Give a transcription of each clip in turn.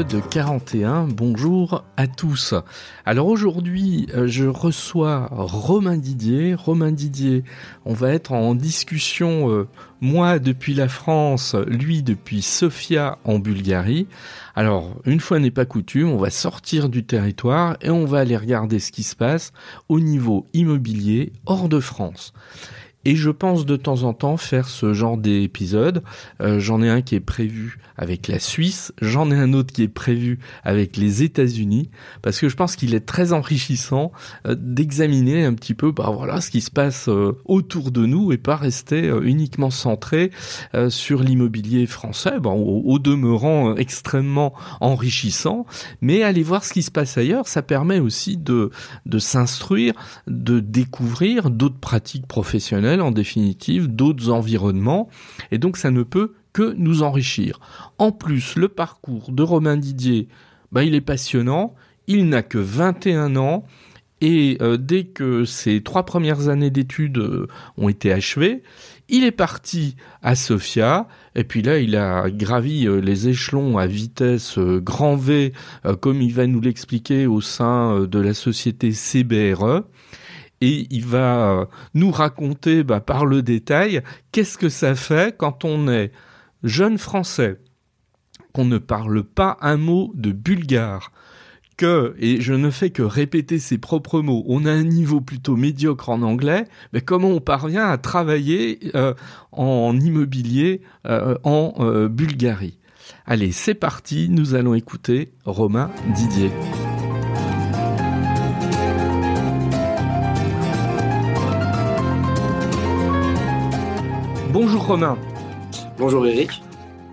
épisode 41. Bonjour à tous. Alors aujourd'hui, euh, je reçois Romain Didier. Romain Didier, on va être en discussion, euh, moi depuis la France, lui depuis Sofia en Bulgarie. Alors, une fois n'est pas coutume, on va sortir du territoire et on va aller regarder ce qui se passe au niveau immobilier hors de France. Et je pense de temps en temps faire ce genre d'épisode. Euh, j'en ai un qui est prévu avec la Suisse, j'en ai un autre qui est prévu avec les États-Unis, parce que je pense qu'il est très enrichissant euh, d'examiner un petit peu, bah voilà, ce qui se passe euh, autour de nous et pas rester uniquement centré sur l'immobilier français, bon, au, au, demeurant extrêmement enrichissant, mais aller voir ce qui se passe ailleurs, ça permet aussi de de s'instruire, de découvrir d'autres pratiques professionnelles en définitive, d'autres environnements, et donc ça ne peut que nous enrichir. En plus, le parcours de Romain Didier, bah, il est passionnant, il n'a que 21 ans, et euh, dès que ses trois premières années d'études euh, ont été achevées, il est parti à Sofia, et puis là, il a gravi euh, les échelons à vitesse grand V, comme il va nous l'expliquer au sein de la société CBRE et il va euh, nous raconter bah, par le détail qu'est-ce que ça fait quand on est jeune français, qu'on ne parle pas un mot de bulgare, que, et je ne fais que répéter ses propres mots, on a un niveau plutôt médiocre en anglais, mais comment on parvient à travailler euh, en immobilier euh, en Bulgarie? Allez, c'est parti, nous allons écouter Romain Didier. Bonjour Romain. Bonjour Eric.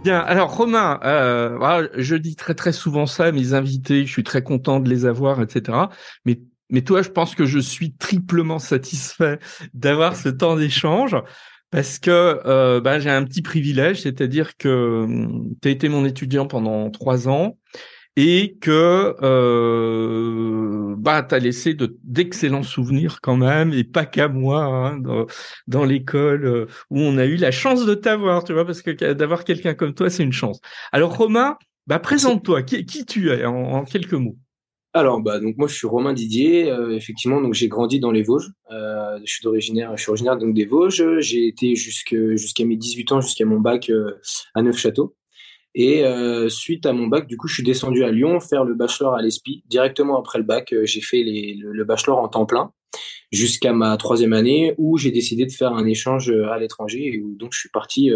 Bien, alors Romain, euh, je dis très très souvent ça à mes invités, je suis très content de les avoir, etc. Mais mais toi, je pense que je suis triplement satisfait d'avoir ce temps d'échange parce que euh, bah, j'ai un petit privilège, c'est-à-dire que hum, tu as été mon étudiant pendant trois ans et que euh, bah t'as laissé de d'excellents souvenirs quand même et pas qu'à moi hein, dans, dans l'école euh, où on a eu la chance de t'avoir tu vois parce que d'avoir quelqu'un comme toi c'est une chance. Alors Romain bah présente-toi. Qui, qui tu es en, quelques mots? Alors bah donc moi je suis Romain Didier euh, effectivement donc j'ai grandi dans les Vosges euh, je suis je suis originaire donc des Vosges. J'ai été jusque jusqu'à mes 18 ans jusqu'à mon bac à Neufchâteau et euh, suite à mon bac, du coup, je suis descendu à Lyon faire le bachelor à l'ESPI. Directement après le bac, euh, j'ai fait le, bachelor en temps plein jusqu'à ma troisième année où j'ai décidé de faire un échange euh, à l'étranger et où donc je suis parti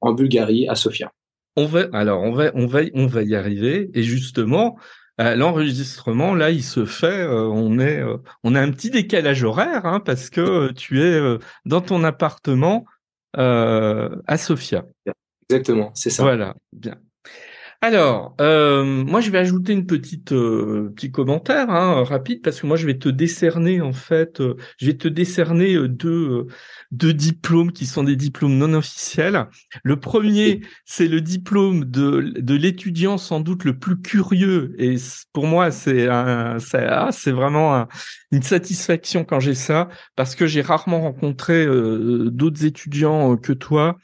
en Bulgarie à Sofia. On va alors on va on va on va y arriver et justement l'enregistrement là il se fait on est on a un petit décalage horaire hein, parce que tu es dans ton appartement à Sofia. Exactement, c'est ça. Voilà, bien. Alors, euh, moi, je vais ajouter une petite euh, petit commentaire hein, rapide parce que moi, je vais te décerner en fait, euh, je vais te décerner deux deux diplômes qui sont des diplômes non officiels. Le premier, c'est le diplôme de de l'étudiant sans doute le plus curieux et pour moi, c'est ah, c'est vraiment une satisfaction quand j'ai ça parce que j'ai rarement rencontré d'autres étudiants que toi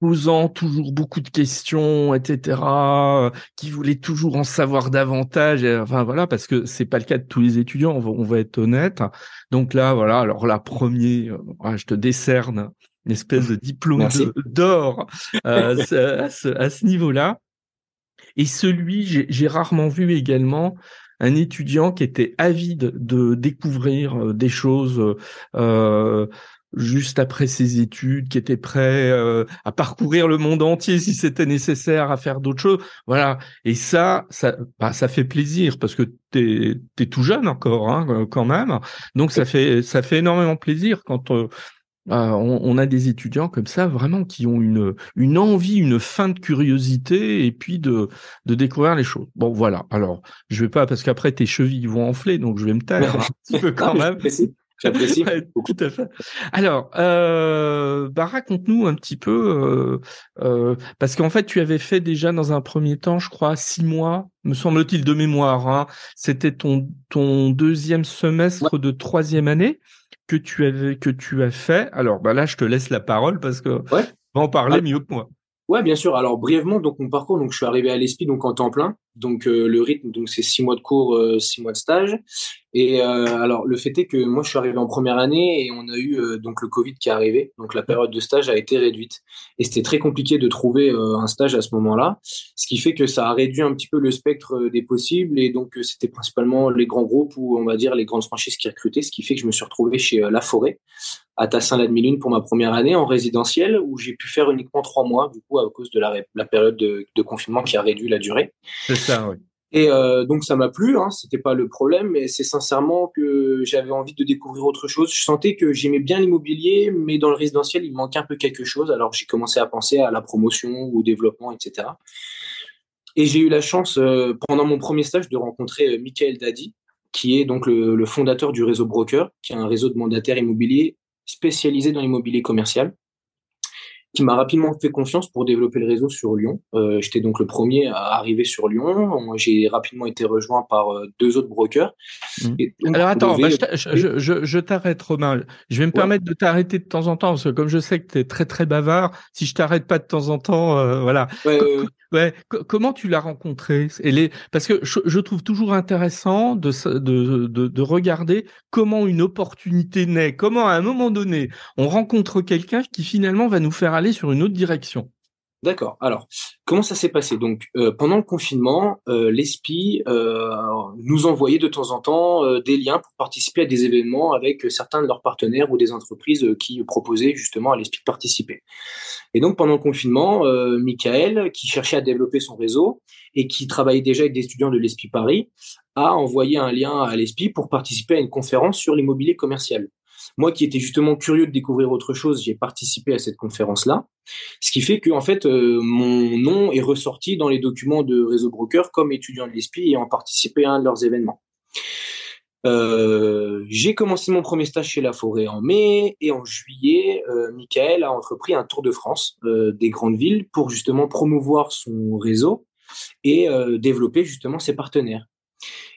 posant toujours beaucoup de questions, etc., euh, qui voulaient toujours en savoir davantage. enfin voilà, parce que c'est pas le cas de tous les étudiants. On va, être honnête. Donc là, voilà. Alors la premier, euh, je te décerne une espèce de diplôme d'or euh, à ce, niveau-là. Et celui, j'ai rarement vu également un étudiant qui était avide de découvrir des choses euh, juste après ses études, qui était prêt euh, à parcourir le monde entier si c'était nécessaire, à faire d'autres choses. Voilà. Et ça, ça, bah, ça fait plaisir parce que t'es es tout jeune encore, hein, euh, quand même. Donc ça fait ça fait énormément plaisir quand euh, on, a des étudiants comme ça vraiment qui ont une une envie, une fin de curiosité et puis de de découvrir les choses. Bon voilà. Alors je vais pas parce qu'après tes chevilles vont enfler, donc je vais me taire un petit peu quand même. J'apprécie Tout à fait. Alors, euh, bah, raconte-nous un petit peu, euh, euh, parce qu'en fait, tu avais fait déjà dans un premier temps, je crois, six mois, me semble-t-il, de mémoire. Hein. C'était ton ton deuxième semestre de troisième année que tu avais que tu as fait. Alors, bah là, je te laisse la parole parce que ouais. va en parler ah. mieux que moi. Ouais, bien sûr. Alors brièvement, donc mon parcours, donc je suis arrivé à l'ESPI donc en temps plein. Donc euh, le rythme, donc c'est six mois de cours, euh, six mois de stage. Et euh, alors le fait est que moi je suis arrivé en première année et on a eu donc le Covid qui est arrivé, donc la période de stage a été réduite. Et c'était très compliqué de trouver un stage à ce moment-là, ce qui fait que ça a réduit un petit peu le spectre des possibles. Et donc c'était principalement les grands groupes ou on va dire les grandes franchises qui recrutaient, ce qui fait que je me suis retrouvé chez La Forêt à Tassin-la-Demi-Lune pour ma première année en résidentiel où j'ai pu faire uniquement trois mois du coup à cause de la, la période de, de confinement qui a réduit la durée. Et euh, donc ça m'a plu, hein, c'était pas le problème, mais c'est sincèrement que j'avais envie de découvrir autre chose. Je sentais que j'aimais bien l'immobilier, mais dans le résidentiel il manquait un peu quelque chose. Alors j'ai commencé à penser à la promotion, au développement, etc. Et j'ai eu la chance euh, pendant mon premier stage de rencontrer euh, Michael Dadi, qui est donc le, le, fondateur du réseau Broker, qui est un réseau de mandataires immobiliers spécialisé dans l'immobilier commercial qui m'a rapidement fait confiance pour développer le réseau sur Lyon. Euh, J'étais donc le premier à arriver sur Lyon. J'ai rapidement été rejoint par euh, deux autres brokers. Mmh. Alors attends, bah, je, je, je t'arrête Romain. Je vais me permettre de t'arrêter de temps en temps, parce que comme je sais que tu es très très bavard, si je t'arrête pas de temps en temps, euh, voilà. Ouais, Ouais. Comment tu l'as rencontré? Et les... Parce que je, trouve toujours intéressant de, de, de, de, regarder comment une opportunité naît, comment à un moment donné on rencontre quelqu'un qui finalement va nous faire aller sur une autre direction. D'accord. Alors, comment ça s'est passé? Donc, euh, pendant le confinement, euh, l'ESPI euh, nous envoyait de temps en temps des liens pour participer à des événements avec certains de leurs partenaires ou des entreprises qui proposaient justement à l'ESPI de participer. Et donc, pendant le confinement, Michael, qui cherchait à développer son réseau et qui travaillait déjà avec des étudiants de l'ESPI Paris, a envoyé un lien à l'ESPI pour participer à une conférence sur l'immobilier commercial. Moi qui étais justement curieux de découvrir autre chose, j'ai participé à cette conférence-là. Ce qui fait que en fait, euh, mon nom est ressorti dans les documents de Réseau Broker comme étudiant de l'ESPI et en participé à un de leurs événements. Euh, j'ai commencé mon premier stage chez La Forêt en mai et en juillet, euh, Michael a entrepris un tour de France des grandes villes pour justement promouvoir son réseau et développer justement ses partenaires.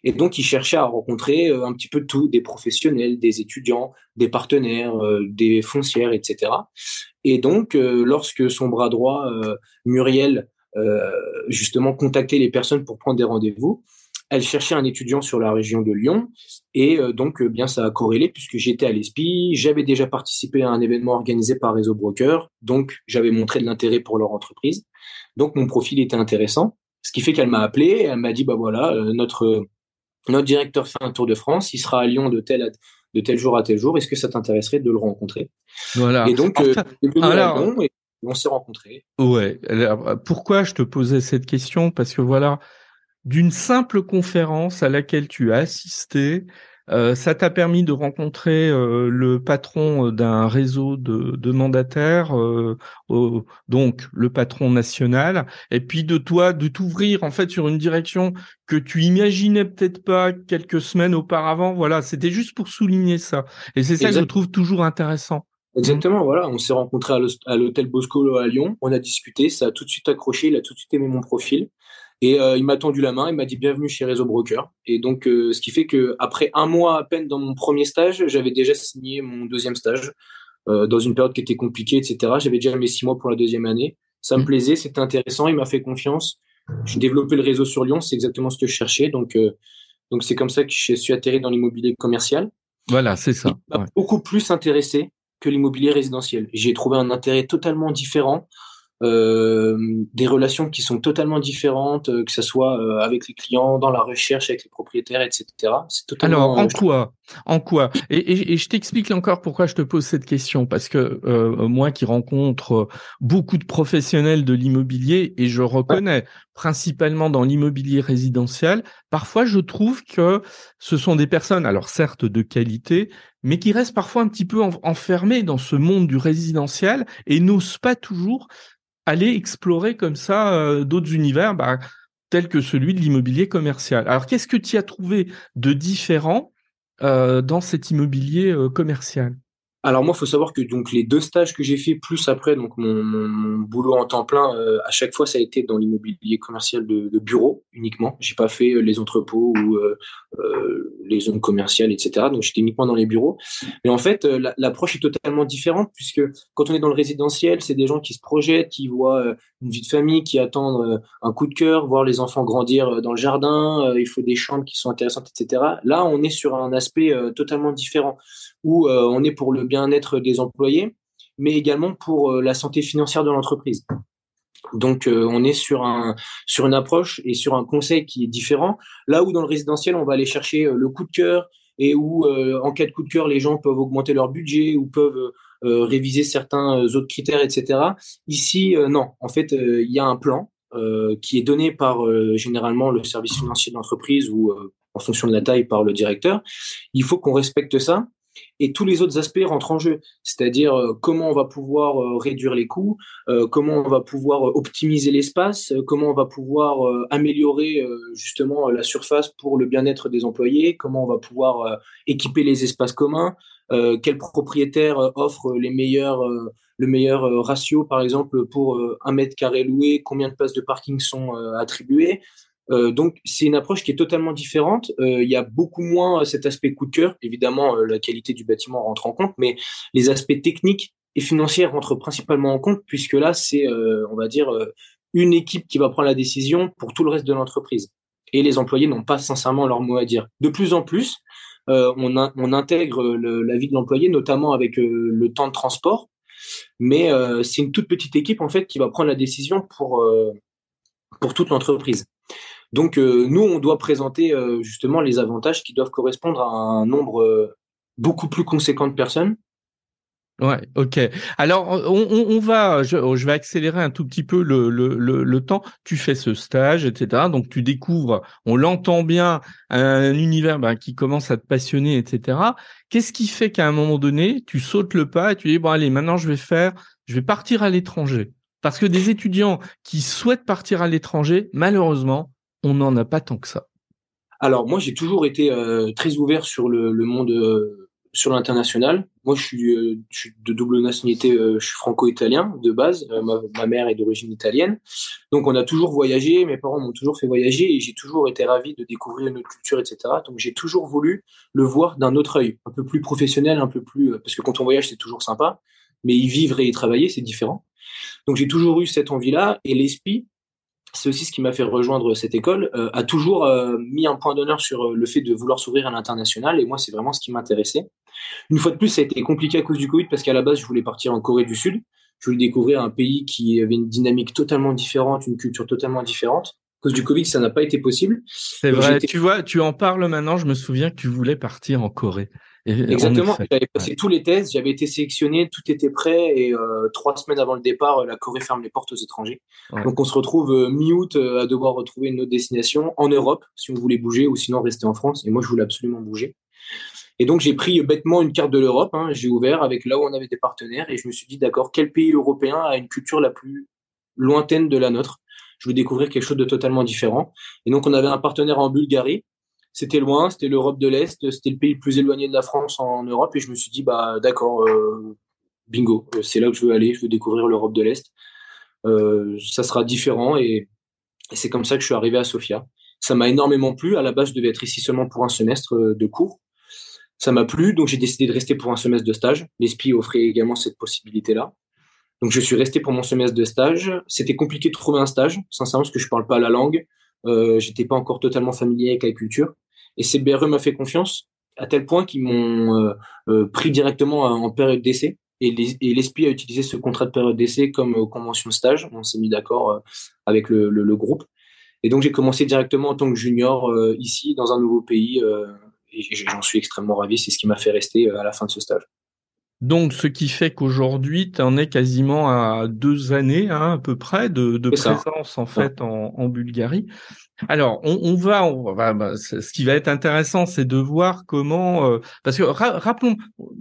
Et donc, il cherchait à rencontrer euh, un petit peu tout, des professionnels, des étudiants, des partenaires, euh, des foncières, etc. Et donc, euh, lorsque son bras droit, Muriel, justement contactait les personnes pour prendre des rendez-vous, elle cherchait un étudiant sur la région de Lyon et donc bien ça a corrélé puisque j'étais à l'ESPI, j'avais déjà participé à un événement organisé par Réseau Broker, donc j'avais montré de l'intérêt pour leur entreprise. Donc mon profil était intéressant, ce qui fait qu'elle m'a appelé, elle m'a dit bah voilà, notre notre directeur fait un tour de France, il sera à Lyon de tel, de tel jour à tel jour. Est-ce que ça t'intéresserait de le rencontrer? Voilà. Et donc, euh, on s'est rencontrés. Ouais. pourquoi je te posais cette question? Parce que voilà, d'une simple conférence à laquelle tu as assisté, euh, ça t'a permis de rencontrer euh, le patron euh, d'un réseau de, de mandataires, donc le patron national, et puis de toi de t'ouvrir en fait sur une direction que tu imaginais peut-être pas quelques semaines auparavant. Voilà, c'était juste pour souligner ça. Et c'est ça que je trouve toujours intéressant. Exactement, voilà. On s'est rencontrés à l'hôtel Bosco à Lyon. On a discuté, ça a tout de suite accroché. Il a tout de suite aimé mon profil. Et euh, il m'a tendu la main, il m'a dit bienvenue chez Réseau Broker. Et donc, euh, ce qui fait que après un mois à peine dans mon premier stage, j'avais déjà signé mon deuxième stage euh, dans une période qui était compliquée, etc. J'avais déjà mes six mois pour la deuxième année. Ça me mmh. plaisait, c'était intéressant, il m'a fait confiance. J'ai développé le réseau sur Lyon, c'est exactement ce que je cherchais. Donc, donc c'est comme ça que je suis atterri dans l'immobilier commercial. Voilà, c'est ça. Il beaucoup plus intéressé que l'immobilier résidentiel. J'ai trouvé un intérêt totalement différent euh, des relations qui sont totalement différentes, euh, que ce soit euh, avec les clients, dans la recherche avec les propriétaires, etc. C'est totalement. Alors, en quoi En quoi et, et, je t'explique encore pourquoi je te pose cette question, parce que moi qui rencontre beaucoup de professionnels de l'immobilier, et je reconnais principalement dans l'immobilier résidentiel, parfois je trouve que ce sont des personnes, alors certes de qualité, mais qui restent parfois un petit peu enfermées dans ce monde du résidentiel et n'osent pas toujours aller explorer comme ça euh, d'autres univers bah, tels que celui de l'immobilier commercial. Alors qu'est-ce que tu as trouvé de différent euh, dans cet immobilier euh, commercial? Alors moi, il faut savoir que donc les deux stages que j'ai fait plus après donc mon, boulot en temps plein, euh, à chaque fois ça a été dans l'immobilier commercial de, de, bureau uniquement. J'ai pas fait euh, les entrepôts ou euh, les zones commerciales, etc. Donc j'étais uniquement dans les bureaux. Mais en fait, l'approche est totalement différente puisque quand on est dans le résidentiel, c'est des gens qui se projettent, qui voient une vie de famille, qui attendent un coup de cœur, voir les enfants grandir dans le jardin. il faut des chambres qui sont intéressantes, etc. Là, on est sur un aspect totalement différent où on est pour le bien-être des employés, mais également pour euh, la santé financière de l'entreprise. Donc euh, on est sur un sur une approche et sur un conseil qui est différent. Là où dans le résidentiel on va aller chercher le coup de cœur et où en cas de coup de cœur les gens peuvent augmenter leur budget ou peuvent réviser certains autres critères, etc. Ici non, en fait il y a un plan qui est donné par généralement le service financier de l'entreprise ou en fonction de la taille par le directeur. Il faut qu'on respecte ça et tous les autres aspects rentrent en jeu, c'est-à-dire euh, comment on va pouvoir euh, réduire les coûts, euh, comment on va pouvoir optimiser l'espace, comment on va pouvoir améliorer justement la surface pour le bien-être des employés, comment on va pouvoir équiper les espaces communs, quel propriétaire offre le meilleur ratio, par exemple, pour un mètre carré loué, combien de places de parking sont attribuées, euh, donc c'est une approche qui est totalement différente. Euh, il y a beaucoup moins cet aspect coup de cœur. Évidemment, euh, la qualité du bâtiment rentre en compte, mais les aspects techniques et financiers rentrent principalement en compte puisque là c'est, on va dire, une équipe qui va prendre la décision pour tout le reste de l'entreprise. Et les employés n'ont pas sincèrement leur mot à dire. De plus en plus, on, on, intègre la vie de l'employé, notamment avec le temps de transport. Mais c'est une toute petite équipe en fait qui va prendre la décision pour pour toute l'entreprise. Donc euh, nous, on doit présenter euh, justement les avantages qui doivent correspondre à un nombre euh, beaucoup plus conséquent de personnes. Ouais, ok. Alors on, on va, je, vais accélérer un tout petit peu le, le, le, temps. Tu fais ce stage, etc. Donc tu découvres, on l'entend bien, un univers ben, qui commence à te passionner, etc. Qu'est-ce qui fait qu'à un moment donné, tu sautes le pas et tu dis bon allez, maintenant je vais faire, je vais partir à l'étranger? Parce que des étudiants qui souhaitent partir à l'étranger, malheureusement, on n'en a pas tant que ça. Alors moi j'ai toujours été euh, très ouvert sur le, monde, euh, sur l'international. Moi je suis, euh, je suis, de double nationalité, je suis franco-italien de base. Ma, mère est d'origine italienne, donc on a toujours voyagé. Mes parents m'ont toujours fait voyager et j'ai toujours été ravi de découvrir une autre culture, etc. Donc j'ai toujours voulu le voir d'un autre œil, un peu plus professionnel, un peu plus parce que quand on voyage c'est toujours sympa, mais y vivre et y travailler c'est différent. Donc j'ai toujours eu cette envie-là et l'ESPI c'est aussi ce qui m'a fait rejoindre cette école, euh, a toujours euh, mis un point d'honneur sur euh, le fait de vouloir s'ouvrir à l'international, et moi, c'est vraiment ce qui m'intéressait. Une fois de plus, ça a été compliqué à cause du Covid, parce qu'à la base, je voulais partir en Corée du Sud. Je voulais découvrir un pays qui avait une dynamique totalement différente, une culture totalement différente. À cause du Covid, ça n'a pas été possible. C'est vrai, tu vois, tu en parles maintenant, je me souviens que tu voulais partir en Corée. Exactement. J'avais passé tous les tests, j'avais été sélectionné, tout était prêt et euh, trois semaines avant le départ, la Corée ferme les portes aux étrangers. Donc on se retrouve euh, mi-août euh, à devoir retrouver une autre destination en Europe si on voulait bouger ou sinon rester en France. Et moi, je voulais absolument bouger. Et donc j'ai pris bêtement une carte de l'Europe, hein, j'ai ouvert avec là où on avait des partenaires et je me suis dit d'accord, quel pays européen a une culture la plus lointaine de la nôtre? Je veux découvrir quelque chose de totalement différent. Et donc on avait un partenaire en Bulgarie c'était loin, c'était l'Europe de l'Est, c'était le pays le plus éloigné de la France en Europe, et je me suis dit, bah d'accord, euh, bingo, euh, c'est là que je veux aller, je veux découvrir l'Europe de l'Est. Euh, ça sera différent, et, c'est comme ça que je suis arrivé à Sofia. Ça m'a énormément plu. À la base, je devais être ici seulement pour un semestre de cours. Ça m'a plu, donc j'ai décidé de rester pour un semestre de stage. L'ESPI offrait également cette possibilité-là. Donc je suis resté pour mon semestre de stage. C'était compliqué de trouver un stage, sincèrement, parce que je parle pas la langue. Euh, j'étais pas encore totalement familier avec la culture. Et CBRE m'a fait confiance à tel point qu'ils m'ont euh, euh, pris directement en période d'essai. Et l'ESPI a utilisé ce contrat de période d'essai comme convention de stage. On s'est mis d'accord avec le, le, le, groupe. Et donc j'ai commencé directement en tant que junior ici dans un nouveau pays. et j'en suis extrêmement ravi. C'est ce qui m'a fait rester à la fin de ce stage. Donc, ce qui fait qu'aujourd'hui, tu en es quasiment à deux années, hein, à peu près, de, de présence en fait en, en, Bulgarie. Alors, on, on va, on va bah, ce qui va être intéressant, c'est de voir comment, euh, parce que rappelons,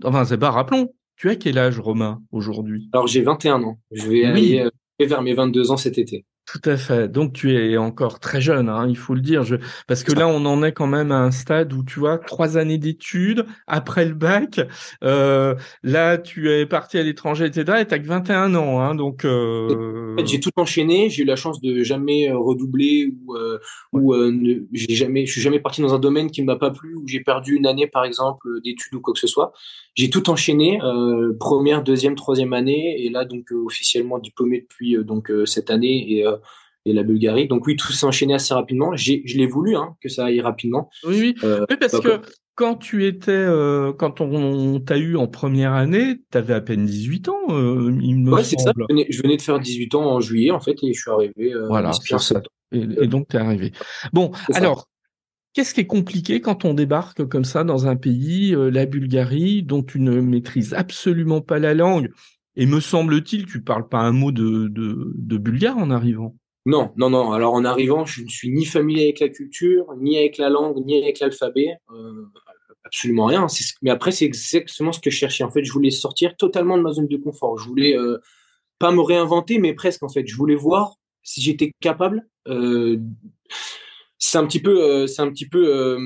enfin, c'est pas rappelons, tu as quel âge, Romain, aujourd'hui? Alors, j'ai 21 ans. Je vais aller euh, vers mes 22 ans cet été. Tout à fait. Donc tu es encore très jeune, hein, il faut le dire. Je... Parce que là, on en est quand même à un stade où tu vois trois années d'études après le bac. Euh, là, tu es parti à l'étranger, etc. Et t'as que 21 ans, hein, donc. Euh... En fait, j'ai tout enchaîné. J'ai eu la chance de jamais euh, redoubler ou euh, ou euh, ne... j'ai jamais, je suis jamais parti dans un domaine qui ne m'a pas plu ou j'ai perdu une année, par exemple, d'études ou quoi que ce soit. J'ai tout enchaîné, première, deuxième, troisième année, et là donc officiellement diplômé depuis donc cette année et et la Bulgarie. Donc oui, tout s'est enchaîné assez rapidement. J'ai, je l'ai voulu hein, que ça aille rapidement. Oui, oui. Euh, parce que quand tu étais, euh, quand on, t'a eu en première année, tu avais à peine 18 ans, euh, il me ouais, c'est ça. Je venais, de faire 18 ans en juillet, en fait, et je suis arrivé. Euh, voilà, Et, et, donc, tu es arrivé. Bon, alors, qu'est-ce qui est compliqué quand on débarque comme ça dans un pays, la Bulgarie, dont tu ne maîtrises absolument pas la langue et me semble-t-il, tu parles pas un mot de, de, de bulgare en arrivant. Non, non, non. Alors en arrivant, je ne suis ni familier avec la culture, ni avec la langue, ni avec l'alphabet. Euh, absolument rien. Mais après, c'est exactement ce que je cherchais. En fait, je voulais sortir totalement de ma zone de confort. Je voulais euh, pas me réinventer, mais presque en fait. Je voulais voir si j'étais capable. Euh, c'est un petit peu, c'est un petit peu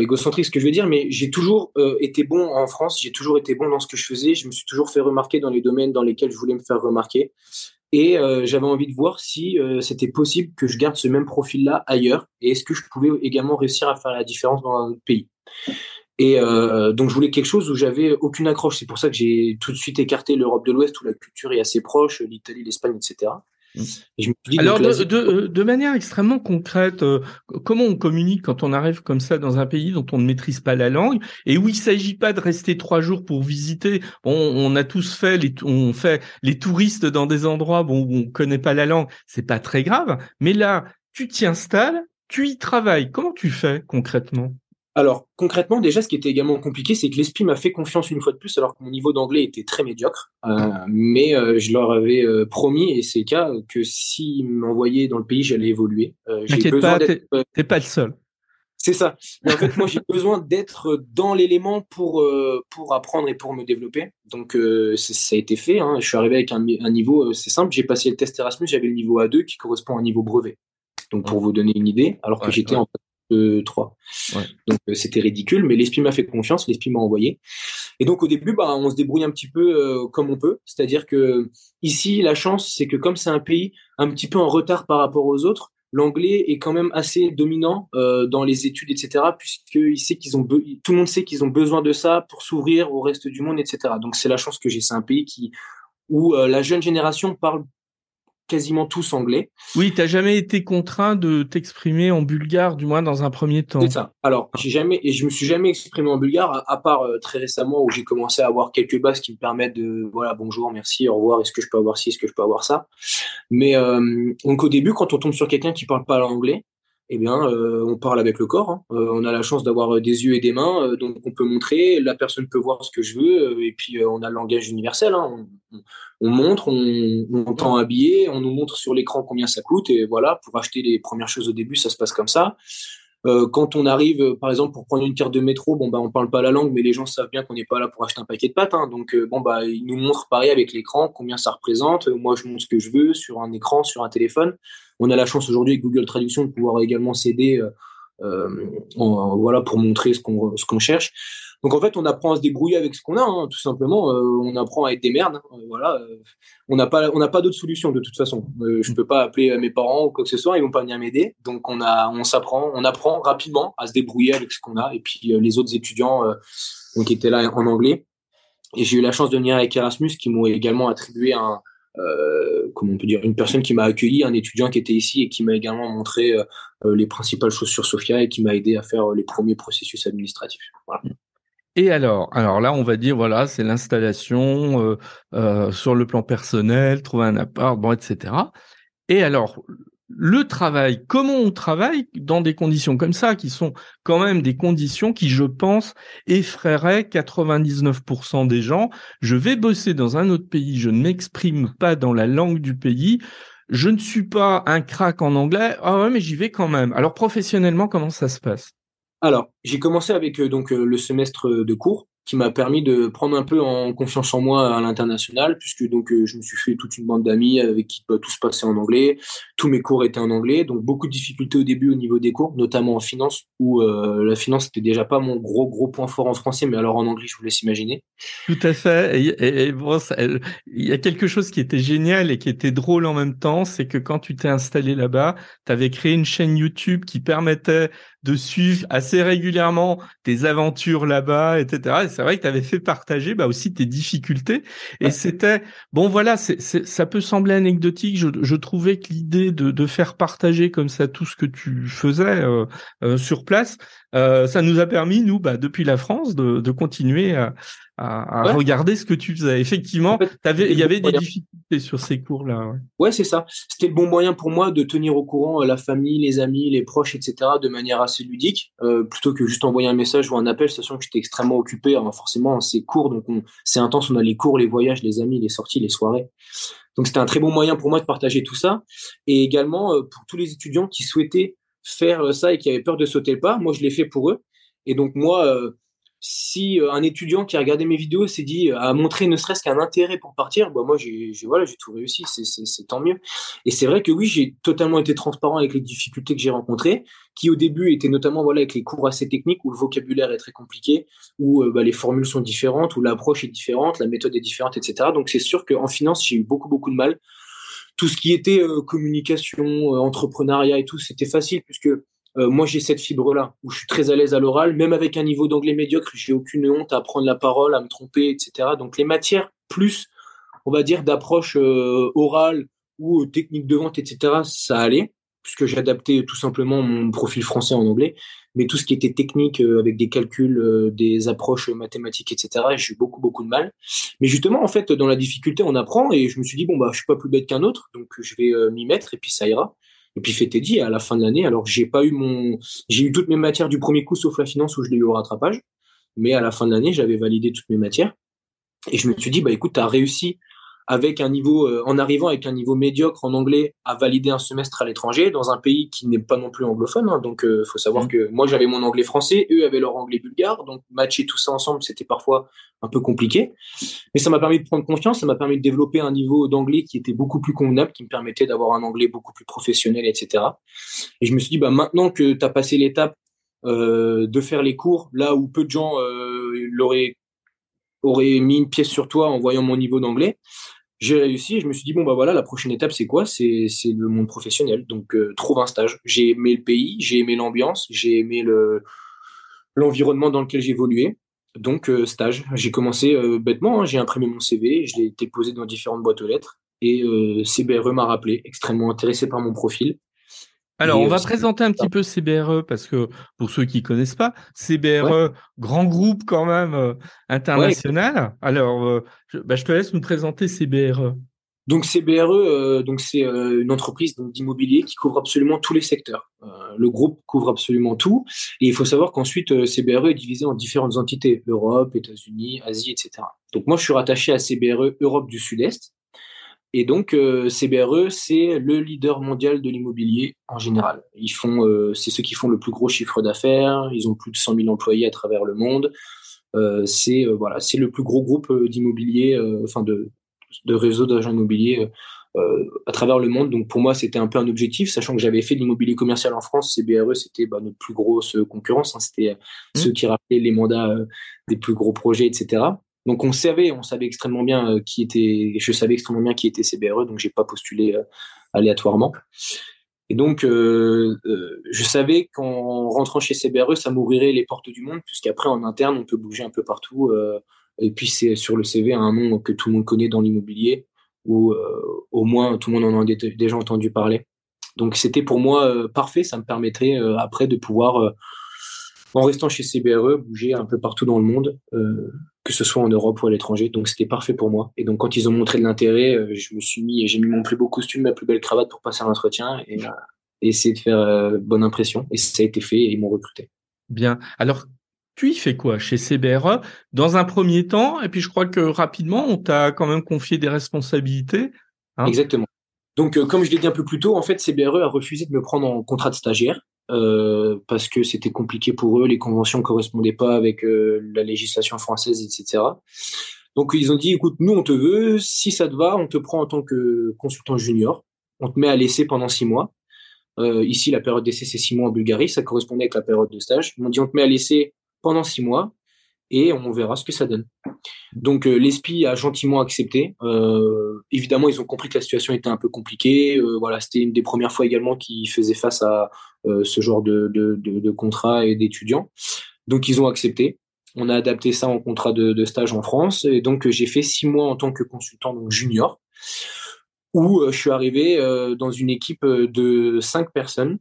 égocentrique ce que je veux dire, mais j'ai toujours été bon en France. J'ai toujours été bon dans ce que je faisais. Je me suis toujours fait remarquer dans les domaines dans lesquels je voulais me faire remarquer. Et euh, j'avais envie de voir si euh, c'était possible que je garde ce même profil-là ailleurs et est-ce que je pouvais également réussir à faire la différence dans un autre pays. Et euh, donc je voulais quelque chose où j'avais aucune accroche. C'est pour ça que j'ai tout de suite écarté l'Europe de l'Ouest où la culture est assez proche, l'Italie, l'Espagne, etc. Alors, de, manière extrêmement concrète, euh, comment on communique quand on arrive comme ça dans un pays dont on ne maîtrise pas la langue? Et où il s'agit pas de rester trois jours pour visiter? Bon, on a tous fait les, on fait les touristes dans des endroits bon, où on connaît pas la langue, c'est pas très grave. Mais là, tu t'y installes, tu y travailles. Comment tu fais concrètement? Alors, concrètement, déjà, ce qui était également compliqué, c'est que l'esprit m'a fait confiance une fois de plus, alors que mon niveau d'anglais était très médiocre. Euh, mais euh, je leur avais euh, promis, et c'est le cas, que s'ils m'envoyaient dans le pays, j'allais évoluer. T'inquiète pas, t'es pas le seul. C'est ça. Mais en fait, moi, j'ai besoin d'être dans l'élément pour pour apprendre et pour me développer. Donc, ça a été fait. Hein. Je suis arrivé avec un, un niveau, c'est simple. J'ai passé le test Erasmus, j'avais le niveau A2 qui correspond à un niveau brevet. Donc, pour vous donner une idée, alors que j'étais en 3. Donc euh, c'était ridicule, mais l'esprit m'a fait confiance, l'esprit m'a envoyé. Et donc au début, bah, on se débrouille un petit peu euh, comme on peut. C'est-à-dire que ici, la chance, c'est que comme c'est un pays un petit peu en retard par rapport aux autres, l'anglais est quand même assez dominant euh, dans les études, etc. Puisque sait qu'ils ont tout le monde sait qu'ils ont besoin de ça pour s'ouvrir au reste du monde, etc. Donc c'est la chance que j'ai. C'est un pays qui où la jeune génération parle quasiment tous anglais. Oui, tu n'as jamais été contraint de t'exprimer en bulgare, du moins dans un premier temps. C'est ça. Alors, j'ai jamais et je me suis jamais exprimé en bulgare, à, part euh, très récemment où j'ai commencé à avoir quelques bases qui me permettent de voilà bonjour, merci, au revoir, est-ce que je peux avoir ci, est-ce que je peux avoir ça. Mais euh, donc au début, quand on tombe sur quelqu'un qui parle pas l'anglais, eh bien, euh, on parle avec le corps. Hein. on a la chance d'avoir des yeux et des mains, donc on peut montrer. La personne peut voir ce que je veux, et puis on a le langage universel. Hein on montre, on, on tend habillé, on nous montre sur l'écran combien ça coûte, et voilà, pour acheter les premières choses au début, ça se passe comme ça. Euh, quand on arrive, euh, par exemple, pour prendre une carte de métro, bon bah on parle pas la langue, mais les gens savent bien qu'on n'est pas là pour acheter un paquet de pâtes, hein. donc euh, bon bah ils nous montrent pareil avec l'écran combien ça représente. Moi je montre ce que je veux sur un écran, sur un téléphone. On a la chance aujourd'hui avec Google Traduction de pouvoir également s'aider, voilà, pour montrer ce qu'on ce qu'on cherche. Donc en fait, on apprend à se débrouiller avec ce qu'on a, hein, tout simplement. Euh, on apprend à être des merdes. Hein, voilà. Euh, on n'a pas, on n'a d'autre solution de toute façon. Euh, je peux pas appeler mes parents ou quoi que ce soit, ils vont pas venir m'aider. Donc on a, on s'apprend, on apprend rapidement à se débrouiller avec ce qu'on a. Et puis les autres étudiants qui étaient là en anglais. Et j'ai eu la chance de venir avec Erasmus, qui m'ont également attribué un, on peut dire, une personne qui m'a accueilli, un étudiant qui était ici et qui m'a également montré les principales choses sur Sofia et qui m'a aidé à faire les premiers processus administratifs. Voilà. Et alors, alors là, on va dire voilà, c'est l'installation euh, euh, sur le plan personnel, trouver un appart, bon, etc. Et alors, le travail, comment on travaille dans des conditions comme ça, qui sont quand même des conditions qui, je pense, effraieraient 99% des gens. Je vais bosser dans un autre pays, je ne m'exprime pas dans la langue du pays, je ne suis pas un crack en anglais, ah ouais, mais j'y vais quand même. Alors professionnellement, comment ça se passe? Alors, j'ai commencé avec euh, donc euh, le semestre de cours qui m'a permis de prendre un peu en confiance en moi à l'international, puisque donc euh, je me suis fait toute une bande d'amis avec qui bah, tout se passait en anglais, tous mes cours étaient en anglais, donc beaucoup de difficultés au début au niveau des cours, notamment en finance, où euh, la finance n'était déjà pas mon gros gros point fort en français, mais alors en anglais, je vous laisse imaginer. Tout à fait. Et, bon, il y a quelque chose qui était génial et qui était drôle en même temps, c'est que quand tu t'es installé là-bas, tu avais créé une chaîne YouTube qui permettait de suivre assez régulièrement tes aventures là-bas, etc. Et c'est vrai que tu avais fait partager bah, aussi tes difficultés. Et c'était bon, voilà, c'est, ça peut sembler anecdotique. Je, je trouvais que l'idée de, de, faire partager comme ça tout ce que tu faisais euh, euh, sur place, euh, ça nous a permis, nous, bah, depuis la France, de, de continuer à, à, à regarder ce que tu faisais. Effectivement, il y avait des difficultés sur ces cours-là. Ouais, ouais c'est ça. C'était le bon moyen pour moi de tenir au courant euh, la famille, les amis, les proches, etc., de manière assez ludique, euh, plutôt que juste envoyer un message ou un appel, sachant que j'étais extrêmement occupé. Alors forcément, c'est court, donc c'est intense. On a les cours, les voyages, les amis, les sorties, les soirées. Donc c'était un très bon moyen pour moi de partager tout ça. Et également euh, pour tous les étudiants qui souhaitaient faire ça et qui avaient peur de sauter le pas, moi je l'ai fait pour eux. Et donc moi, euh, si euh, un étudiant qui a regardé mes vidéos s'est dit a montré ne serait-ce qu'un intérêt pour partir, bah moi j'ai voilà tout réussi, c'est tant mieux. Et c'est vrai que oui j'ai totalement été transparent avec les difficultés que j'ai rencontrées, qui au début étaient notamment voilà avec les cours assez techniques où le vocabulaire est très compliqué, où euh, bah, les formules sont différentes, où l'approche est différente, la méthode est différente, etc. Donc c'est sûr qu'en finance j'ai eu beaucoup beaucoup de mal. Tout ce qui était euh, communication, entrepreneuriat et tout, c'était facile puisque euh, moi, j'ai cette fibre-là où je suis très à l'aise à l'oral, même avec un niveau d'anglais médiocre, j'ai aucune honte à prendre la parole, à me tromper, etc. Donc, les matières plus, on va dire, d'approche euh, orale ou technique de vente, etc., ça allait, puisque j'adaptais tout simplement mon profil français en anglais. Mais tout ce qui était technique, euh, avec des calculs, des approches mathématiques, etc., j'ai eu beaucoup, beaucoup de mal. Mais justement, en fait, dans la difficulté, on apprend et je me suis dit, bon, bah, je suis pas plus bête qu'un autre, donc je vais m'y mettre et puis ça ira. Et puis fêté dit à la fin de l'année, alors j'ai pas eu mon, j'ai eu toutes mes matières du premier coup sauf la finance où je l'ai eu au rattrapage, mais à la fin de l'année j'avais validé toutes mes matières et je me suis dit bah écoute tu as réussi avec un niveau, euh, en arrivant avec un niveau médiocre en anglais à valider un semestre à l'étranger dans un pays qui n'est pas non plus anglophone. Hein. donc, euh, faut savoir mmh. que moi j'avais mon anglais français, eux avaient leur anglais bulgare, donc matcher tout ça ensemble, c'était parfois un peu compliqué. Mais ça m'a permis de prendre confiance, ça m'a permis de développer un niveau d'anglais qui était beaucoup plus convenable, qui me permettait d'avoir un anglais beaucoup plus professionnel, etc. Et je me suis dit, bah maintenant que tu as passé l'étape euh, de faire les cours, là où peu de gens l'auraient auraient mis une pièce sur toi en voyant mon niveau d'anglais, j'ai réussi je me suis dit bon bah voilà la prochaine étape c'est quoi? C'est le monde professionnel. Donc euh, trouve un stage. J'ai aimé le pays j'ai aimé l'ambiance j'ai aimé le l'environnement dans lequel j'évoluais. Donc euh, stage. J'ai commencé euh, bêtement hein, j'ai imprimé mon CV je l'ai déposé dans différentes boîtes aux lettres. Et CBRE m'a rappelé extrêmement intéressé par mon profil alors, on va présenter un petit peu CBRE parce que pour ceux qui connaissent pas, CBRE, grand groupe quand même euh, international. Alors, euh, je, bah, je, te laisse nous présenter CBRE. Donc CBRE, euh, donc c'est une entreprise d'immobilier qui couvre absolument tous les secteurs. le groupe couvre absolument tout, et il faut savoir qu'ensuite CBRE est divisé en différentes entités Europe, États-Unis, Asie, etc. Donc moi, je suis rattaché à CBRE Europe du Sud-Est, et donc, euh, CBRE, c'est le leader mondial de l'immobilier en général. Ils font, euh, c'est ceux qui font le plus gros chiffre d'affaires. Ils ont plus de 100 000 employés à travers le monde. Euh, c'est voilà, c'est le plus gros groupe d'immobilier, enfin de, de réseau d'agents immobiliers à travers le monde. Donc pour moi, c'était un peu un objectif, sachant que j'avais fait de l'immobilier commercial en France. CBRE, c'était bah, notre plus grosse concurrence. Hein. c'était mmh. ceux qui rappelaient les mandats des plus gros projets, etc. Donc on savait, on savait extrêmement bien euh, qui était, je savais extrêmement bien qui était CBRE, donc j'ai pas postulé euh, aléatoirement. Et donc euh, je savais qu'en rentrant chez CBRE, ça m'ouvrirait les portes du monde, puisqu'après en interne on peut bouger un peu partout. et puis c'est sur le CV un nom que tout le monde connaît dans l'immobilier, ou au moins tout le monde en a déjà entendu parler. Donc c'était pour moi parfait, ça me permettrait après de pouvoir en restant chez CBRE, bouger un peu partout dans le monde, que ce soit en Europe ou à l'étranger. Donc c'était parfait pour moi. Et donc quand ils ont montré de l'intérêt, euh, je me suis mis, j'ai mis mon plus beau costume, ma plus belle cravate pour passer un entretien et, euh, essayer de faire bonne impression. Et ça a été fait et ils m'ont recruté. Bien. Alors tu y fais quoi chez CBRE dans un premier temps? Et puis je crois que rapidement, on t'a quand même confié des responsabilités. Hein? Exactement. Donc, comme je l'ai dit un peu plus tôt, en fait, CBRE a refusé de me prendre en contrat de stagiaire parce que c'était compliqué pour eux, les conventions correspondaient pas avec la législation française, etc. Donc ils ont dit, écoute, nous on te veut, si ça te va, on te prend en tant que consultant junior, on te met à l'essai pendant six mois. Euh, ici, la période d'essai, c'est six mois en Bulgarie, ça correspondait avec la période de stage. Ils m'ont dit, on te met à l'essai pendant six mois et on verra ce que ça donne. Donc euh, l'ESPI a gentiment accepté. Euh, évidemment, ils ont compris que la situation était un peu compliquée. Euh, voilà, c'était une des premières fois également qu'ils faisaient face à euh, ce genre de, de, de, contrat et d'étudiants. Donc ils ont accepté. On a adapté ça en contrat de, stage en France. Et donc j'ai fait six mois en tant que consultant donc junior, où je suis arrivé dans une équipe de cinq personnes